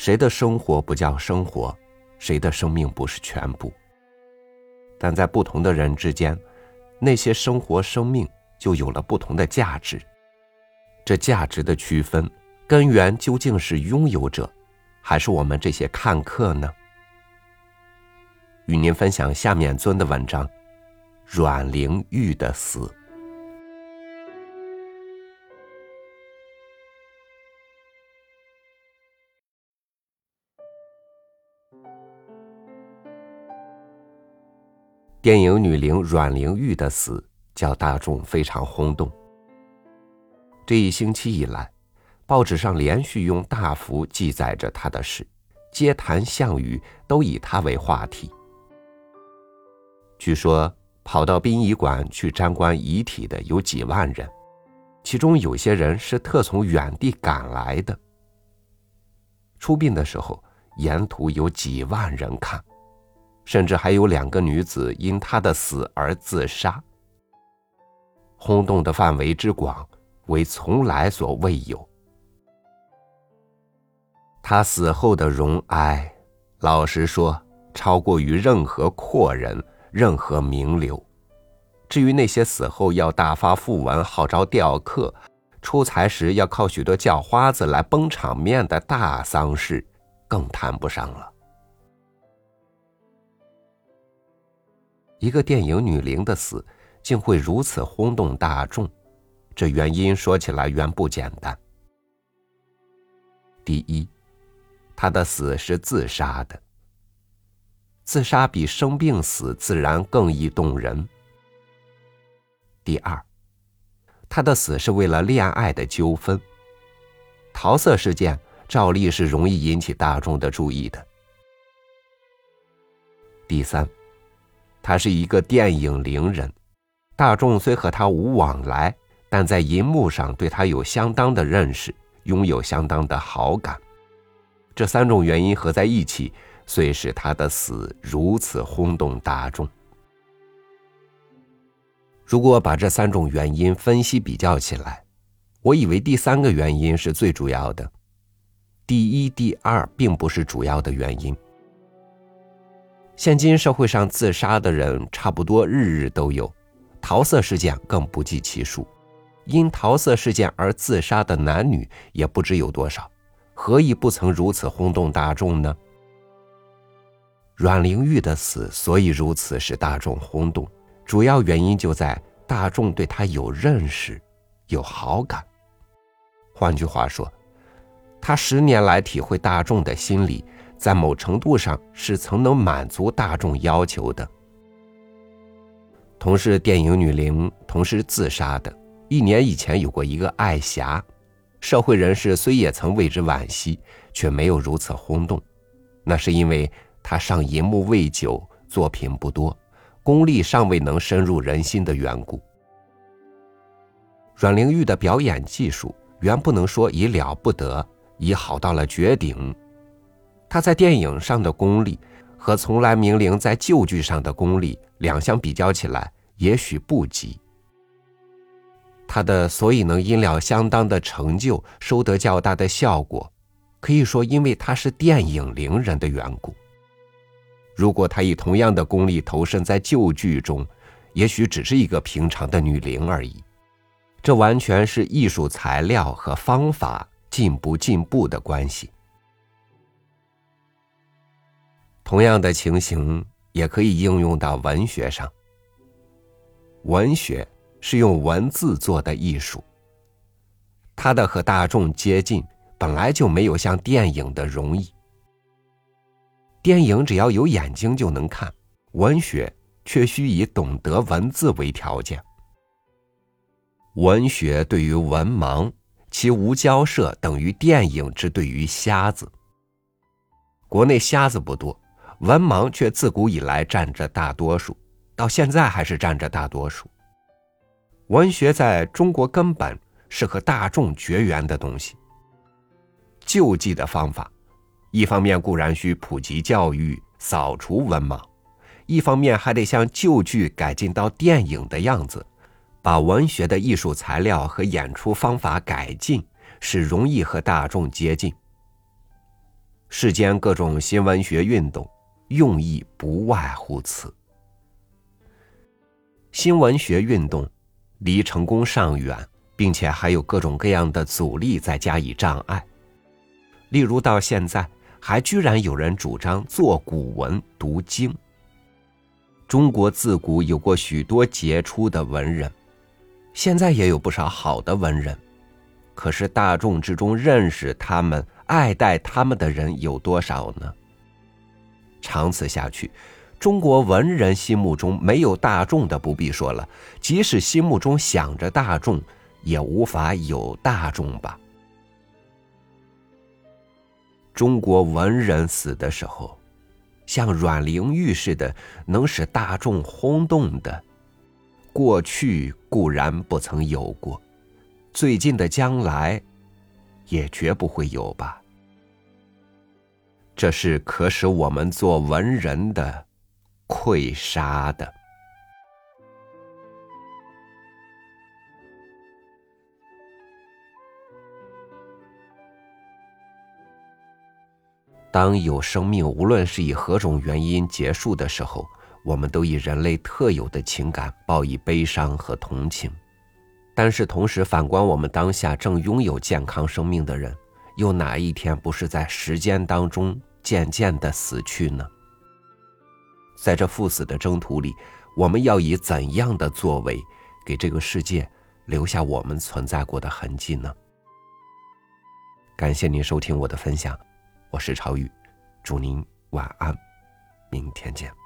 谁的生活不叫生活，谁的生命不是全部。但在不同的人之间，那些生活生命就有了不同的价值。这价值的区分根源究竟是拥有者，还是我们这些看客呢？与您分享下面尊的文章：阮玲玉的死。电影女伶阮玲玉的死，叫大众非常轰动。这一星期以来，报纸上连续用大幅记载着她的事，街谈巷语都以她为话题。据说跑到殡仪馆去瞻观遗体的有几万人，其中有些人是特从远地赶来的。出殡的时候，沿途有几万人看。甚至还有两个女子因他的死而自杀，轰动的范围之广，为从来所未有。他死后的荣哀，老实说，超过于任何阔人、任何名流。至于那些死后要大发讣文、号召吊客、出财时要靠许多叫花子来绷场面的大丧事，更谈不上了。一个电影女伶的死，竟会如此轰动大众，这原因说起来原不简单。第一，她的死是自杀的。自杀比生病死自然更易动人。第二，她的死是为了恋爱的纠纷。桃色事件照例是容易引起大众的注意的。第三。他是一个电影伶人，大众虽和他无往来，但在银幕上对他有相当的认识，拥有相当的好感。这三种原因合在一起，遂使他的死如此轰动大众。如果把这三种原因分析比较起来，我以为第三个原因是最主要的，第一、第二并不是主要的原因。现今社会上自杀的人差不多日日都有，桃色事件更不计其数。因桃色事件而自杀的男女也不知有多少，何以不曾如此轰动大众呢？阮玲玉的死所以如此使大众轰动，主要原因就在大众对她有认识、有好感。换句话说，他十年来体会大众的心理。在某程度上是曾能满足大众要求的。同是电影女伶，同时自杀的，一年以前有过一个爱霞，社会人士虽也曾为之惋惜，却没有如此轰动。那是因为她上银幕未久，作品不多，功力尚未能深入人心的缘故。阮玲玉的表演技术原不能说已了不得，已好到了绝顶。他在电影上的功力和从来名伶在旧剧上的功力两相比较起来，也许不及。他的所以能因了相当的成就，收得较大的效果，可以说因为他是电影伶人的缘故。如果他以同样的功力投身在旧剧中，也许只是一个平常的女伶而已。这完全是艺术材料和方法进不进步的关系。同样的情形也可以应用到文学上。文学是用文字做的艺术，它的和大众接近本来就没有像电影的容易。电影只要有眼睛就能看，文学却需以懂得文字为条件。文学对于文盲，其无交涉等于电影之对于瞎子。国内瞎子不多。文盲却自古以来占着大多数，到现在还是占着大多数。文学在中国根本是和大众绝缘的东西。救济的方法，一方面固然需普及教育、扫除文盲，一方面还得像旧剧改进到电影的样子，把文学的艺术材料和演出方法改进，使容易和大众接近。世间各种新文学运动，用意不外乎此。新文学运动离成功尚远，并且还有各种各样的阻力在加以障碍。例如，到现在还居然有人主张做古文读经。中国自古有过许多杰出的文人，现在也有不少好的文人，可是大众之中认识他们、爱戴他们的人有多少呢？长此下去。中国文人心目中没有大众的不必说了，即使心目中想着大众，也无法有大众吧。中国文人死的时候，像阮玲玉似的，能使大众轰动的，过去固然不曾有过，最近的将来，也绝不会有吧。这是可使我们做文人的。溃杀的。当有生命，无论是以何种原因结束的时候，我们都以人类特有的情感报以悲伤和同情。但是，同时反观我们当下正拥有健康生命的人，又哪一天不是在时间当中渐渐的死去呢？在这赴死的征途里，我们要以怎样的作为，给这个世界留下我们存在过的痕迹呢？感谢您收听我的分享，我是朝雨，祝您晚安，明天见。